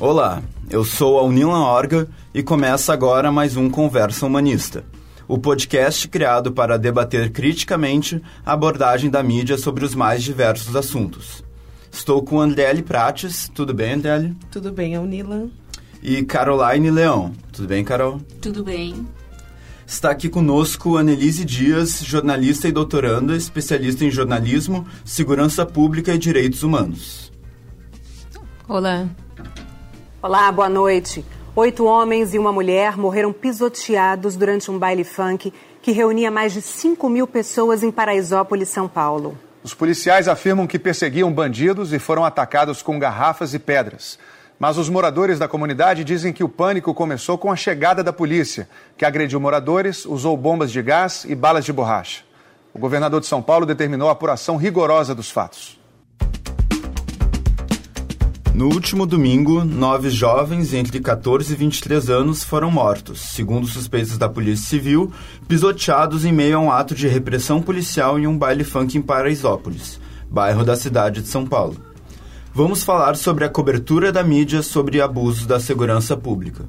Olá, eu sou a Unilan Orga e começa agora mais um Conversa Humanista, o podcast criado para debater criticamente a abordagem da mídia sobre os mais diversos assuntos. Estou com Andriele Prates, tudo bem, Andriele? Tudo bem, é o Nilan. E Caroline Leão, tudo bem, Carol? Tudo bem. Está aqui conosco Annelise Dias, jornalista e doutoranda, especialista em jornalismo, segurança pública e direitos humanos. Olá. Olá, boa noite. Oito homens e uma mulher morreram pisoteados durante um baile funk que reunia mais de 5 mil pessoas em Paraisópolis, São Paulo. Os policiais afirmam que perseguiam bandidos e foram atacados com garrafas e pedras. Mas os moradores da comunidade dizem que o pânico começou com a chegada da polícia, que agrediu moradores, usou bombas de gás e balas de borracha. O governador de São Paulo determinou a apuração rigorosa dos fatos. No último domingo, nove jovens entre 14 e 23 anos foram mortos, segundo suspeitos da Polícia Civil, pisoteados em meio a um ato de repressão policial em um baile funk em Paraisópolis, bairro da cidade de São Paulo. Vamos falar sobre a cobertura da mídia sobre abusos da segurança pública.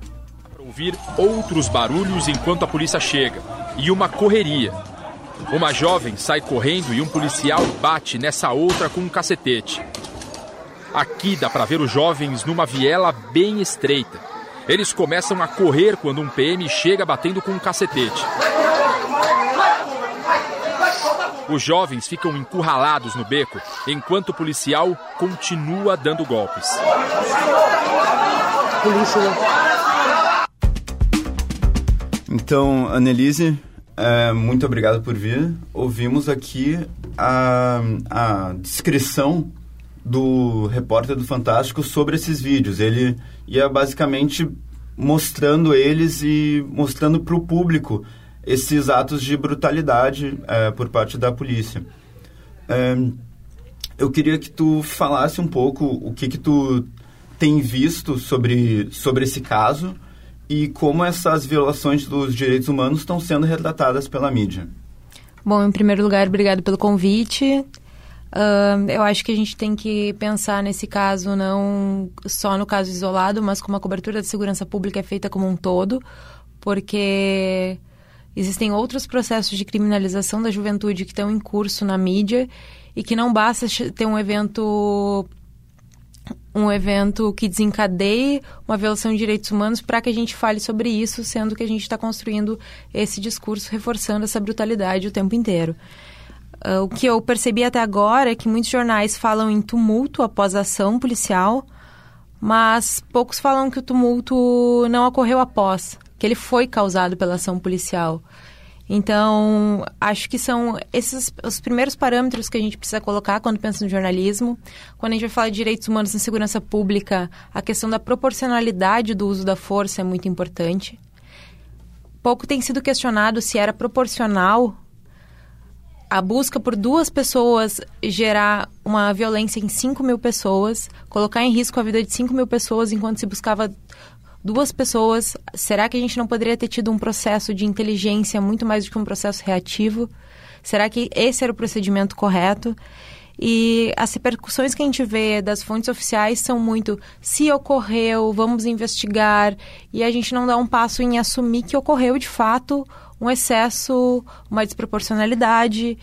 Ouvir outros barulhos enquanto a polícia chega e uma correria. Uma jovem sai correndo e um policial bate nessa outra com um cacetete. Aqui dá para ver os jovens numa viela bem estreita. Eles começam a correr quando um PM chega batendo com um cacetete. Os jovens ficam encurralados no beco, enquanto o policial continua dando golpes. Então, Annelise, é, muito obrigado por vir. Ouvimos aqui a, a descrição do repórter do Fantástico sobre esses vídeos. Ele ia basicamente mostrando eles e mostrando para o público esses atos de brutalidade é, por parte da polícia. É, eu queria que tu falasse um pouco o que que tu tem visto sobre, sobre esse caso e como essas violações dos direitos humanos estão sendo retratadas pela mídia. Bom, em primeiro lugar, obrigado pelo convite. Uh, eu acho que a gente tem que pensar nesse caso não só no caso isolado, mas como a cobertura da segurança pública é feita como um todo, porque existem outros processos de criminalização da juventude que estão em curso na mídia e que não basta ter um evento um evento que desencadeie uma violação de direitos humanos para que a gente fale sobre isso, sendo que a gente está construindo esse discurso reforçando essa brutalidade o tempo inteiro. Uh, o que eu percebi até agora é que muitos jornais falam em tumulto após a ação policial, mas poucos falam que o tumulto não ocorreu após, que ele foi causado pela ação policial. Então, acho que são esses os primeiros parâmetros que a gente precisa colocar quando pensa no jornalismo. Quando a gente vai falar de direitos humanos na segurança pública, a questão da proporcionalidade do uso da força é muito importante. Pouco tem sido questionado se era proporcional a busca por duas pessoas gerar uma violência em 5 mil pessoas, colocar em risco a vida de 5 mil pessoas enquanto se buscava duas pessoas. Será que a gente não poderia ter tido um processo de inteligência muito mais do que um processo reativo? Será que esse era o procedimento correto? E as repercussões que a gente vê das fontes oficiais são muito se ocorreu, vamos investigar, e a gente não dá um passo em assumir que ocorreu de fato um excesso, uma desproporcionalidade.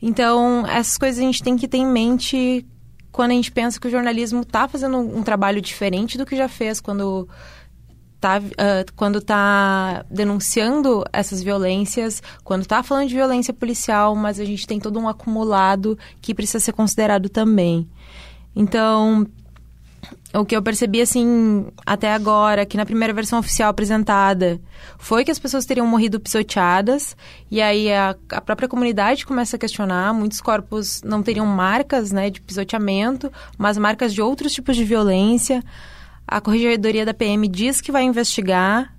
Então, essas coisas a gente tem que ter em mente quando a gente pensa que o jornalismo está fazendo um trabalho diferente do que já fez quando está uh, quando tá denunciando essas violências, quando está falando de violência policial, mas a gente tem todo um acumulado que precisa ser considerado também. Então, o que eu percebi, assim, até agora, que na primeira versão oficial apresentada, foi que as pessoas teriam morrido pisoteadas, e aí a, a própria comunidade começa a questionar, muitos corpos não teriam marcas, né, de pisoteamento, mas marcas de outros tipos de violência. A Corregedoria da PM diz que vai investigar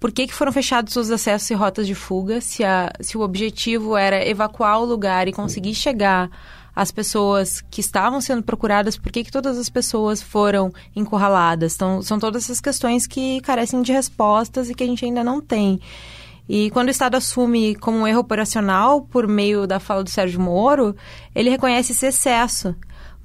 por que, que foram fechados os acessos e rotas de fuga, se, a, se o objetivo era evacuar o lugar e conseguir chegar as pessoas que estavam sendo procuradas, por que, que todas as pessoas foram encurraladas. Então, são todas essas questões que carecem de respostas e que a gente ainda não tem. E quando o Estado assume como um erro operacional, por meio da fala do Sérgio Moro, ele reconhece esse excesso.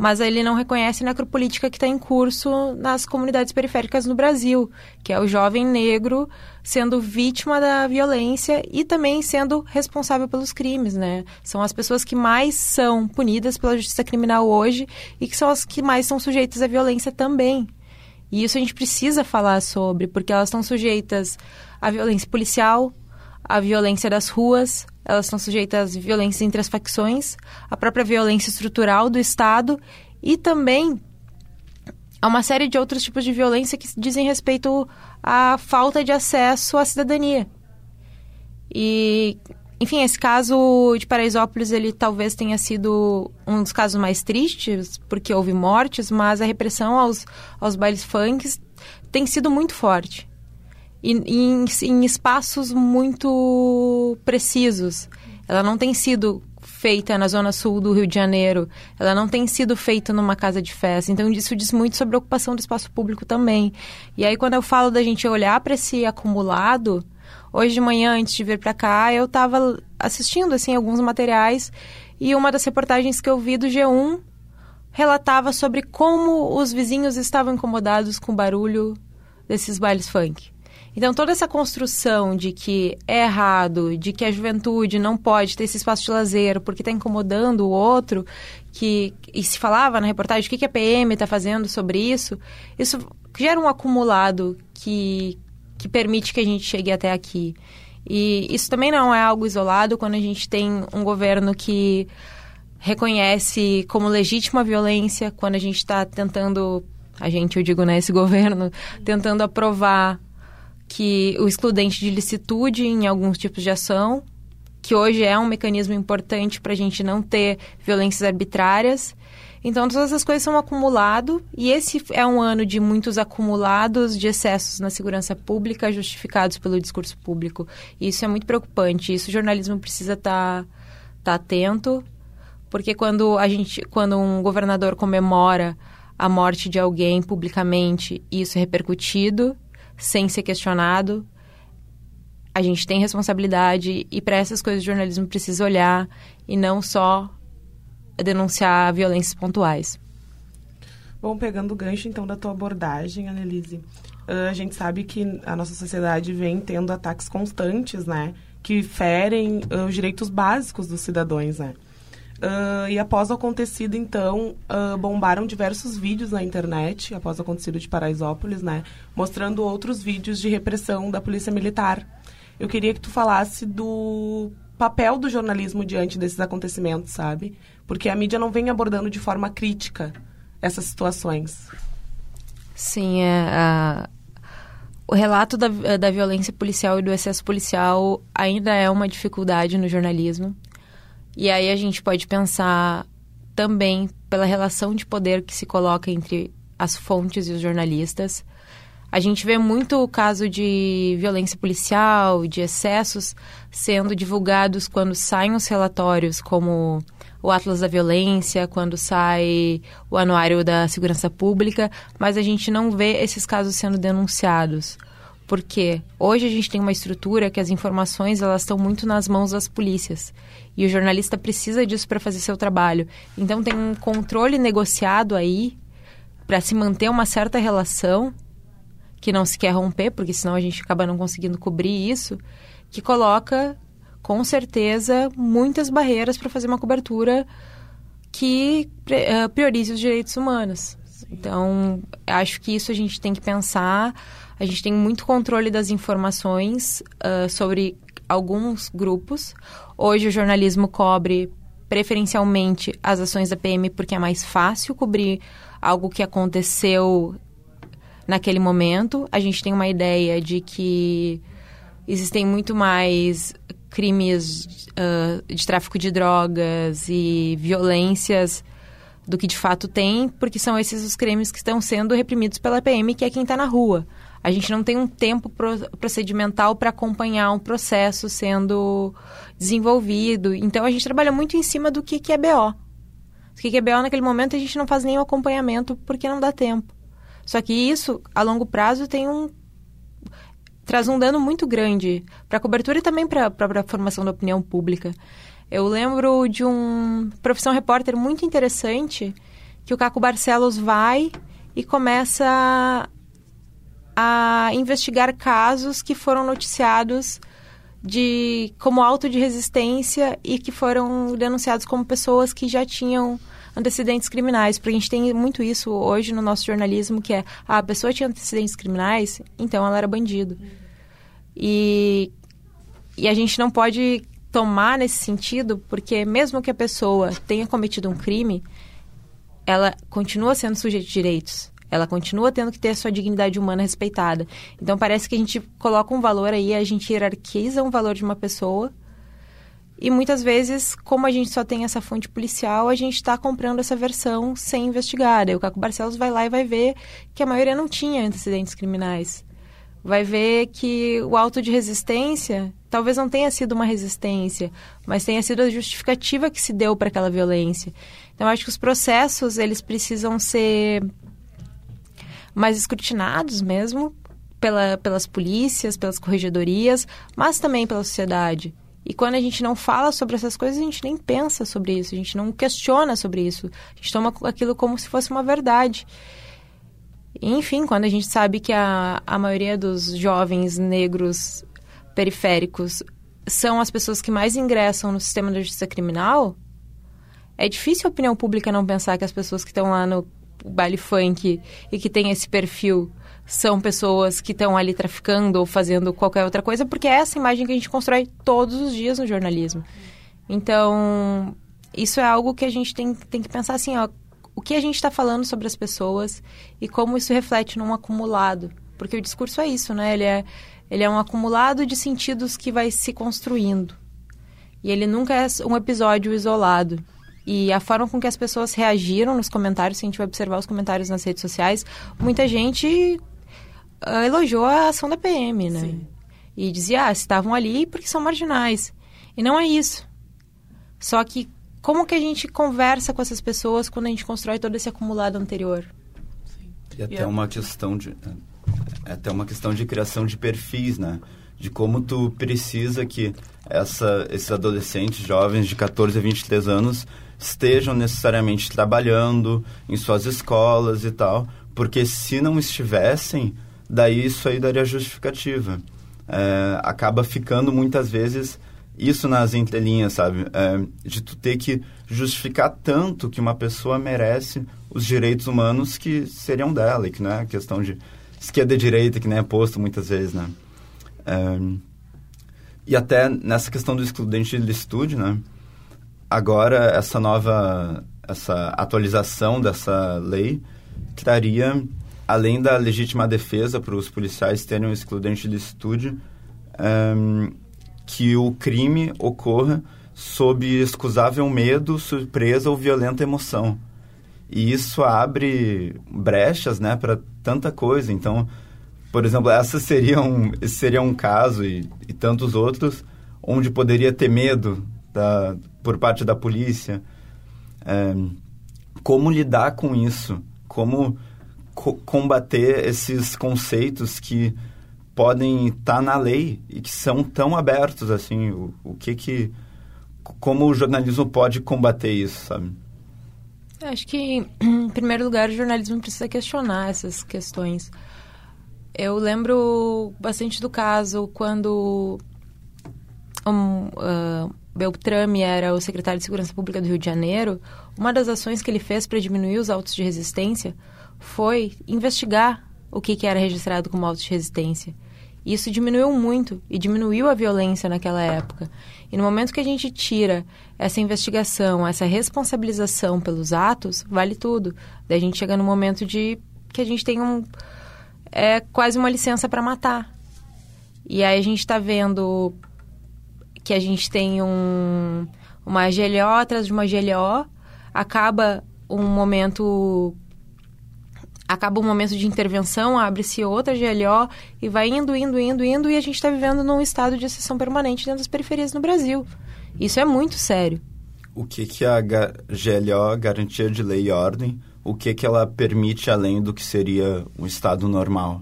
Mas ele não reconhece a necropolítica que está em curso nas comunidades periféricas no Brasil, que é o jovem negro sendo vítima da violência e também sendo responsável pelos crimes, né? São as pessoas que mais são punidas pela justiça criminal hoje e que são as que mais são sujeitas à violência também. E isso a gente precisa falar sobre, porque elas estão sujeitas à violência policial, à violência das ruas, elas estão sujeitas à violência entre as facções, à própria violência estrutural do Estado e também a uma série de outros tipos de violência que dizem respeito à falta de acesso à cidadania. E, enfim, esse caso de Paraisópolis, ele talvez tenha sido um dos casos mais tristes, porque houve mortes, mas a repressão aos, aos bailes funks tem sido muito forte e, em, em espaços muito precisos. Ela não tem sido feita na zona sul do Rio de Janeiro, ela não tem sido feita numa casa de festa. Então isso diz muito sobre a ocupação do espaço público também. E aí quando eu falo da gente olhar para esse acumulado, hoje de manhã antes de vir para cá, eu estava assistindo assim alguns materiais e uma das reportagens que eu vi do G1 relatava sobre como os vizinhos estavam incomodados com o barulho desses bailes funk. Então, toda essa construção de que é errado, de que a juventude não pode ter esse espaço de lazer porque está incomodando o outro, que e se falava na reportagem o que, que a PM está fazendo sobre isso, isso gera um acumulado que, que permite que a gente chegue até aqui. E isso também não é algo isolado quando a gente tem um governo que reconhece como legítima a violência, quando a gente está tentando, a gente, eu digo, né, esse governo, tentando aprovar que o excludente de licitude em alguns tipos de ação, que hoje é um mecanismo importante para a gente não ter violências arbitrárias. Então, todas essas coisas são acumulado e esse é um ano de muitos acumulados de excessos na segurança pública justificados pelo discurso público. Isso é muito preocupante. Isso o jornalismo precisa estar tá, tá atento, porque quando a gente, quando um governador comemora a morte de alguém publicamente, isso é repercutido sem ser questionado. A gente tem responsabilidade e para essas coisas o jornalismo precisa olhar e não só denunciar violências pontuais. Bom, pegando o gancho então da tua abordagem, Annelise, a gente sabe que a nossa sociedade vem tendo ataques constantes, né? Que ferem os direitos básicos dos cidadãos, né? Uh, e após o acontecido, então, uh, bombaram diversos vídeos na internet, após o acontecido de Paraisópolis, né? Mostrando outros vídeos de repressão da polícia militar. Eu queria que tu falasse do papel do jornalismo diante desses acontecimentos, sabe? Porque a mídia não vem abordando de forma crítica essas situações. Sim, é, o relato da, da violência policial e do excesso policial ainda é uma dificuldade no jornalismo. E aí a gente pode pensar também pela relação de poder que se coloca entre as fontes e os jornalistas. A gente vê muito o caso de violência policial, de excessos sendo divulgados quando saem os relatórios, como o Atlas da Violência, quando sai o Anuário da Segurança Pública, mas a gente não vê esses casos sendo denunciados. Porque hoje a gente tem uma estrutura que as informações elas estão muito nas mãos das polícias. E o jornalista precisa disso para fazer seu trabalho. Então tem um controle negociado aí para se manter uma certa relação que não se quer romper, porque senão a gente acaba não conseguindo cobrir isso, que coloca com certeza muitas barreiras para fazer uma cobertura que uh, priorize os direitos humanos. Então, acho que isso a gente tem que pensar. A gente tem muito controle das informações uh, sobre alguns grupos. Hoje o jornalismo cobre preferencialmente as ações da PM porque é mais fácil cobrir algo que aconteceu naquele momento. A gente tem uma ideia de que existem muito mais crimes uh, de tráfico de drogas e violências do que de fato tem, porque são esses os crimes que estão sendo reprimidos pela PM, que é quem está na rua a gente não tem um tempo procedimental para acompanhar um processo sendo desenvolvido. Então, a gente trabalha muito em cima do que, que é BO. O que, que é BO naquele momento a gente não faz nenhum acompanhamento porque não dá tempo. Só que isso, a longo prazo, tem um traz um dano muito grande para a cobertura e também para a formação da opinião pública. Eu lembro de um profissão repórter muito interessante que o Caco Barcelos vai e começa a investigar casos que foram noticiados de como auto de resistência e que foram denunciados como pessoas que já tinham antecedentes criminais, porque a gente tem muito isso hoje no nosso jornalismo, que é ah, a pessoa tinha antecedentes criminais, então ela era bandido. E, e a gente não pode tomar nesse sentido, porque mesmo que a pessoa tenha cometido um crime, ela continua sendo sujeito de direitos. Ela continua tendo que ter a sua dignidade humana respeitada. Então parece que a gente coloca um valor aí, a gente hierarquiza um valor de uma pessoa. E muitas vezes, como a gente só tem essa fonte policial, a gente está comprando essa versão sem investigar. Aí o Caco Barcelos vai lá e vai ver que a maioria não tinha antecedentes criminais. Vai ver que o auto de resistência talvez não tenha sido uma resistência, mas tenha sido a justificativa que se deu para aquela violência. Então, acho que os processos, eles precisam ser mais escrutinados mesmo pela, pelas polícias, pelas corregedorias, mas também pela sociedade. E quando a gente não fala sobre essas coisas, a gente nem pensa sobre isso, a gente não questiona sobre isso. A gente toma aquilo como se fosse uma verdade. Enfim, quando a gente sabe que a, a maioria dos jovens negros periféricos são as pessoas que mais ingressam no sistema da justiça criminal, é difícil a opinião pública não pensar que as pessoas que estão lá no baile funk e que têm esse perfil são pessoas que estão ali traficando ou fazendo qualquer outra coisa, porque é essa imagem que a gente constrói todos os dias no jornalismo. Então, isso é algo que a gente tem, tem que pensar assim, ó, o que a gente está falando sobre as pessoas e como isso reflete num acumulado. Porque o discurso é isso, né? Ele é, ele é um acumulado de sentidos que vai se construindo. E ele nunca é um episódio isolado. E a forma com que as pessoas reagiram nos comentários, se a gente vai observar os comentários nas redes sociais, muita gente uh, elogiou a ação da PM, né? Sim. E dizia, ah, estavam ali porque são marginais. E não é isso. Só que como que a gente conversa com essas pessoas quando a gente constrói todo esse acumulado anterior? Sim. E até uma questão de é até uma questão de criação de perfis, né? De como tu precisa que essa, esses adolescentes jovens de 14 a 23 anos estejam necessariamente trabalhando em suas escolas e tal, porque se não estivessem, daí isso aí daria justificativa. É, acaba ficando muitas vezes isso nas entrelinhas, sabe? É, de tu ter que justificar tanto que uma pessoa merece os direitos humanos que seriam dela, e que não é questão de esquerda e direita, que nem é posto muitas vezes, né? É, e até nessa questão do excludente de licitude, né? Agora, essa nova, essa atualização dessa lei traria, além da legítima defesa para os policiais terem um excludente de licitude, um, que o crime ocorra sob excusável medo, surpresa ou violenta emoção. E isso abre brechas, né, para tanta coisa. Então, por exemplo, essa seria um, esse seria um caso e, e tantos outros onde poderia ter medo da, por parte da polícia. É, como lidar com isso? Como co combater esses conceitos que podem estar tá na lei e que são tão abertos assim? O, o que que... Como o jornalismo pode combater isso, sabe? Acho que, em primeiro lugar, o jornalismo precisa questionar essas questões. Eu lembro bastante do caso quando um, uh, Beltrame era o secretário de Segurança Pública do Rio de Janeiro, uma das ações que ele fez para diminuir os autos de resistência foi investigar o que, que era registrado como autos de resistência. Isso diminuiu muito e diminuiu a violência naquela época. E no momento que a gente tira essa investigação, essa responsabilização pelos atos, vale tudo. Daí a gente chega no momento de que a gente tem um é quase uma licença para matar. E aí a gente está vendo que a gente tem um, uma GLO atrás de uma GLO, acaba um momento acaba um momento de intervenção, abre-se outra GLO e vai indo, indo, indo, indo e a gente está vivendo num estado de exceção permanente dentro das periferias no Brasil. Isso é muito sério. O que que a GLO, Garantia de Lei e Ordem, o que que ela permite além do que seria o estado normal?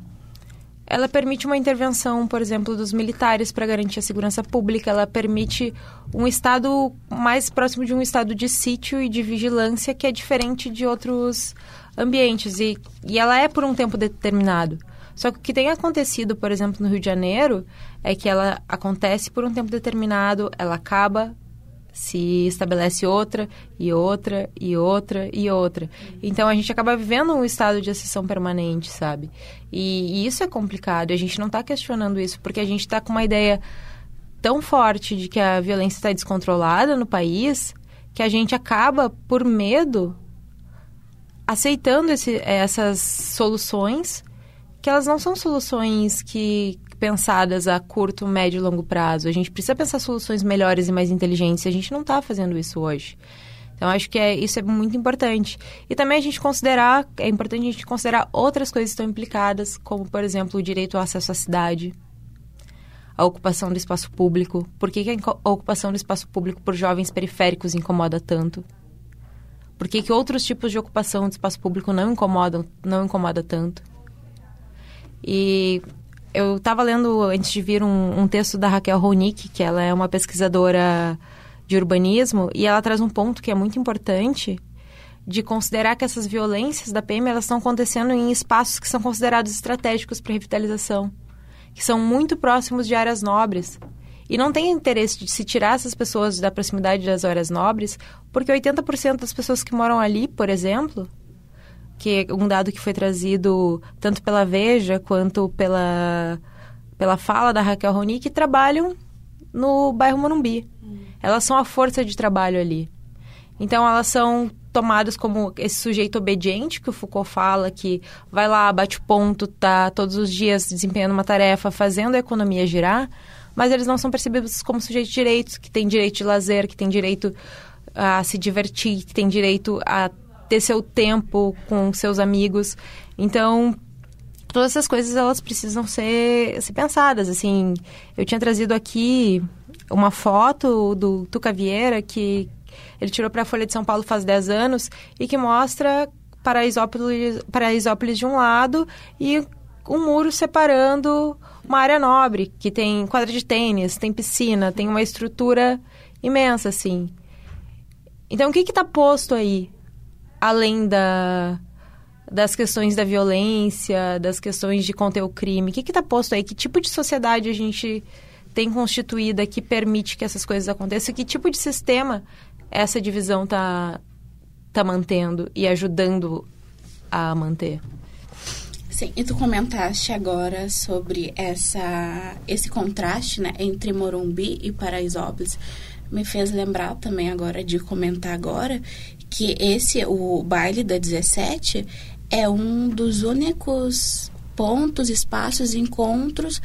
Ela permite uma intervenção, por exemplo, dos militares para garantir a segurança pública, ela permite um estado mais próximo de um estado de sítio e de vigilância que é diferente de outros ambientes e, e ela é por um tempo determinado. Só que o que tem acontecido, por exemplo, no Rio de Janeiro, é que ela acontece por um tempo determinado, ela acaba, se estabelece outra e outra e outra e outra. Então a gente acaba vivendo um estado de exceção permanente, sabe? E, e isso é complicado. A gente não está questionando isso porque a gente está com uma ideia tão forte de que a violência está descontrolada no país que a gente acaba por medo aceitando esse, essas soluções que elas não são soluções que pensadas a curto, médio e longo prazo. A gente precisa pensar soluções melhores e mais inteligentes. A gente não está fazendo isso hoje. Então, acho que é, isso é muito importante. E também a gente considerar, é importante a gente considerar outras coisas que estão implicadas, como, por exemplo, o direito ao acesso à cidade, a ocupação do espaço público. Por que, que a ocupação do espaço público por jovens periféricos incomoda tanto? Por que, que outros tipos de ocupação do espaço público não incomodam, não incomoda tanto? E eu estava lendo antes de vir um, um, texto da Raquel Ronick, que ela é uma pesquisadora de urbanismo, e ela traz um ponto que é muito importante de considerar que essas violências da PM elas estão acontecendo em espaços que são considerados estratégicos para revitalização, que são muito próximos de áreas nobres. E não tem interesse de se tirar essas pessoas da proximidade das áreas nobres, porque 80% das pessoas que moram ali, por exemplo, que é um dado que foi trazido tanto pela Veja quanto pela, pela fala da Raquel Roni, que trabalham no bairro Morumbi. Hum. Elas são a força de trabalho ali. Então, elas são tomadas como esse sujeito obediente que o Foucault fala, que vai lá, bate ponto, tá todos os dias desempenhando uma tarefa, fazendo a economia girar, mas eles não são percebidos como sujeitos de direitos, que tem direito de lazer, que tem direito a se divertir, que tem direito a ter seu tempo com seus amigos. Então, todas essas coisas elas precisam ser, ser pensadas. Assim, eu tinha trazido aqui uma foto do Tuca Vieira que ele tirou para a Folha de São Paulo faz 10 anos e que mostra Paraisópolis, Paraisópolis de um lado e um muro separando uma área nobre, que tem quadra de tênis, tem piscina, tem uma estrutura imensa, assim. Então, o que está posto aí? Além da, das questões da violência, das questões de conter o crime? O que está posto aí? Que tipo de sociedade a gente tem constituída que permite que essas coisas aconteçam? Que tipo de sistema essa divisão está tá mantendo e ajudando a manter? Sim, e tu comentaste agora sobre essa, esse contraste né, entre Morumbi e Paraisópolis. Me fez lembrar também agora de comentar agora que esse, o baile da 17, é um dos únicos pontos, espaços, encontros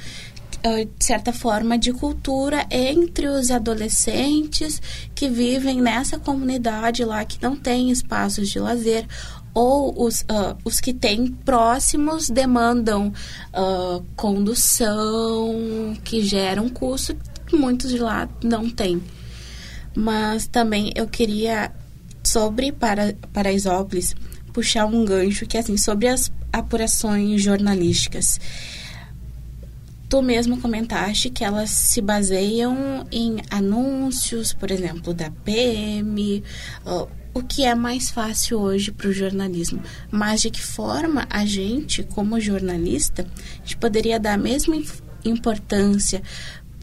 de certa forma de cultura entre os adolescentes que vivem nessa comunidade lá que não tem espaços de lazer ou os, uh, os que têm próximos demandam uh, condução que gera um custo que muitos de lá não têm. Mas também eu queria sobre para, Paraisópolis, puxar um gancho que é assim, sobre as apurações jornalísticas. Tu mesmo comentaste que elas se baseiam em anúncios, por exemplo, da PM, o que é mais fácil hoje para o jornalismo. Mas de que forma a gente, como jornalista, a gente poderia dar a mesma importância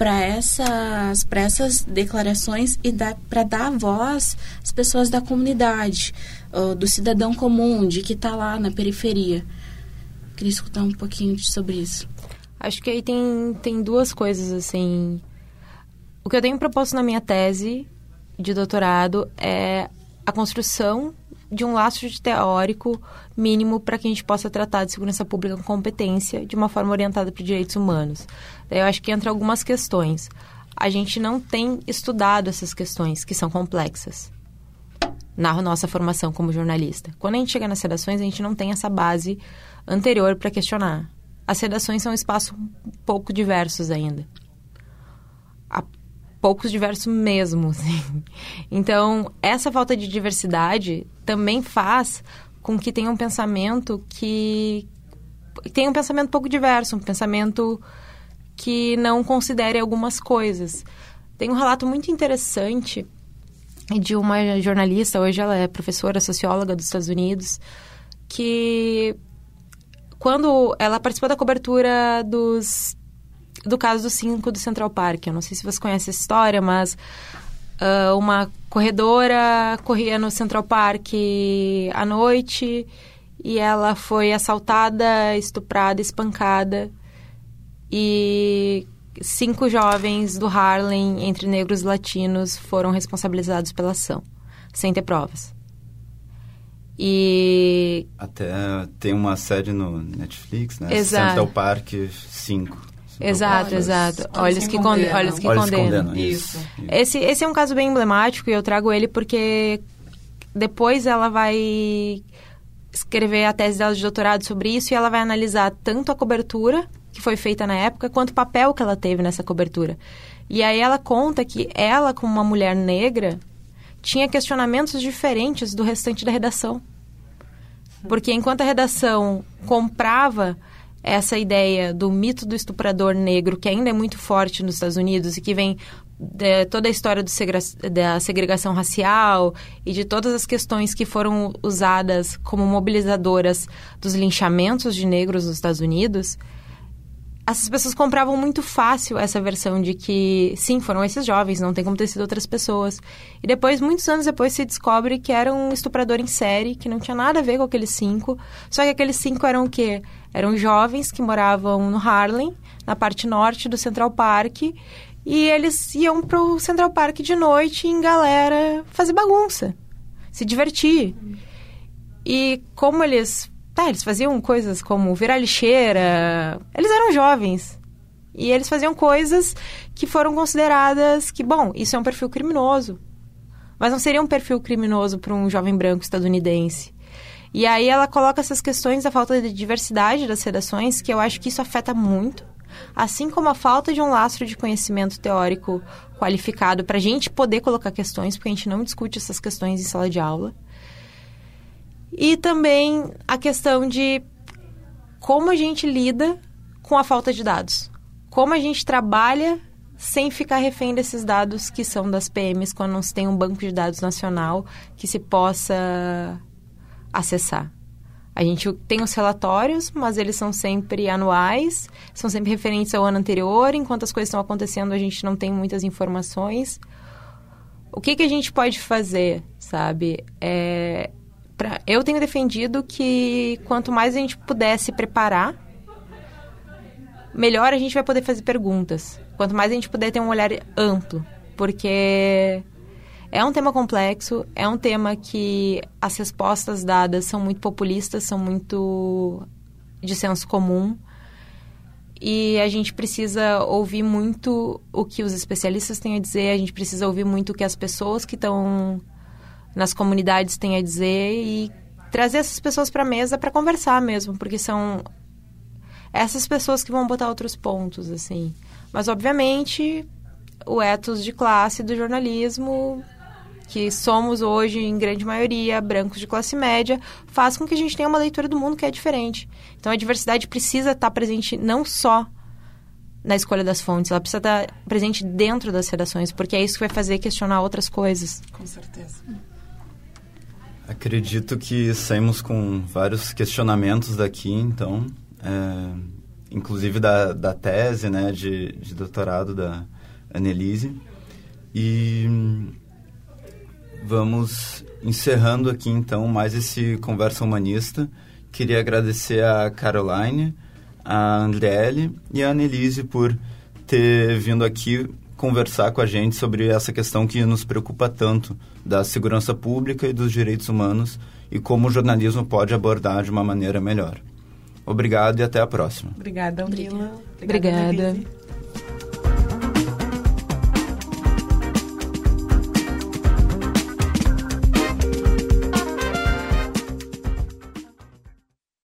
para essas, essas declarações e para dar voz às pessoas da comunidade, uh, do cidadão comum, de que está lá na periferia. Queria escutar um pouquinho sobre isso. Acho que aí tem, tem duas coisas, assim. O que eu tenho proposto na minha tese de doutorado é a construção de um laço de teórico mínimo para que a gente possa tratar de segurança pública com competência de uma forma orientada para direitos humanos. Eu acho que entra algumas questões. A gente não tem estudado essas questões que são complexas na nossa formação como jornalista. Quando a gente chega nas redações, a gente não tem essa base anterior para questionar. As redações são espaços pouco diversos ainda. Poucos diversos mesmo. Assim. Então, essa falta de diversidade também faz com que tenha um pensamento que tem um pensamento pouco diverso, um pensamento que não considere algumas coisas. Tem um relato muito interessante de uma jornalista, hoje ela é professora socióloga dos Estados Unidos, que quando ela participou da cobertura dos do caso dos cinco do Central Park. Eu não sei se você conhece essa história, mas uh, uma corredora corria no Central Park à noite e ela foi assaltada, estuprada, espancada e cinco jovens do Harlem, entre negros e latinos, foram responsabilizados pela ação, sem ter provas. E. Até tem uma série no Netflix, né? Exato. Central Park 5. Exato, exato. Olhos que, condenam. Olhos que Olhos condenam. condenam. Isso. Esse, esse é um caso bem emblemático e eu trago ele porque depois ela vai escrever a tese dela de doutorado sobre isso e ela vai analisar tanto a cobertura que foi feita na época quanto o papel que ela teve nessa cobertura. E aí ela conta que ela, como uma mulher negra, tinha questionamentos diferentes do restante da redação. Porque enquanto a redação comprava essa ideia do mito do estuprador negro, que ainda é muito forte nos Estados Unidos e que vem de toda a história segra da segregação racial e de todas as questões que foram usadas como mobilizadoras dos linchamentos de negros nos Estados Unidos, essas pessoas compravam muito fácil essa versão de que, sim, foram esses jovens, não tem como ter sido outras pessoas. E depois, muitos anos depois, se descobre que era um estuprador em série, que não tinha nada a ver com aqueles cinco. Só que aqueles cinco eram o quê? Eram jovens que moravam no Harlem, na parte norte do Central Park, e eles iam pro Central Park de noite em galera fazer bagunça, se divertir. E como eles Tá, eles faziam coisas como virar lixeira. Eles eram jovens. E eles faziam coisas que foram consideradas que, bom, isso é um perfil criminoso. Mas não seria um perfil criminoso para um jovem branco estadunidense. E aí ela coloca essas questões da falta de diversidade das redações, que eu acho que isso afeta muito. Assim como a falta de um lastro de conhecimento teórico qualificado para a gente poder colocar questões, porque a gente não discute essas questões em sala de aula. E também a questão de como a gente lida com a falta de dados. Como a gente trabalha sem ficar refém desses dados que são das PMs quando não se tem um banco de dados nacional que se possa acessar. A gente tem os relatórios, mas eles são sempre anuais, são sempre referentes ao ano anterior. Enquanto as coisas estão acontecendo, a gente não tem muitas informações. O que, que a gente pode fazer, sabe? É, pra, eu tenho defendido que quanto mais a gente puder se preparar, melhor a gente vai poder fazer perguntas. Quanto mais a gente puder ter um olhar amplo, porque é um tema complexo, é um tema que as respostas dadas são muito populistas, são muito de senso comum. E a gente precisa ouvir muito o que os especialistas têm a dizer, a gente precisa ouvir muito o que as pessoas que estão nas comunidades têm a dizer e trazer essas pessoas para a mesa para conversar mesmo, porque são essas pessoas que vão botar outros pontos, assim. Mas, obviamente, o ethos de classe do jornalismo, que somos hoje, em grande maioria, brancos de classe média, faz com que a gente tenha uma leitura do mundo que é diferente. Então, a diversidade precisa estar presente não só na escolha das fontes, ela precisa estar presente dentro das redações, porque é isso que vai fazer questionar outras coisas. Com certeza. Acredito que saímos com vários questionamentos daqui, então, é, inclusive da, da tese né, de, de doutorado da Annelise. E vamos encerrando aqui, então, mais esse Conversa Humanista. Queria agradecer a Caroline, a Andriele e a Annelise por ter vindo aqui conversar com a gente sobre essa questão que nos preocupa tanto da segurança pública e dos direitos humanos e como o jornalismo pode abordar de uma maneira melhor. Obrigado e até a próxima. Obrigada, Mila. Obrigada. Obrigada.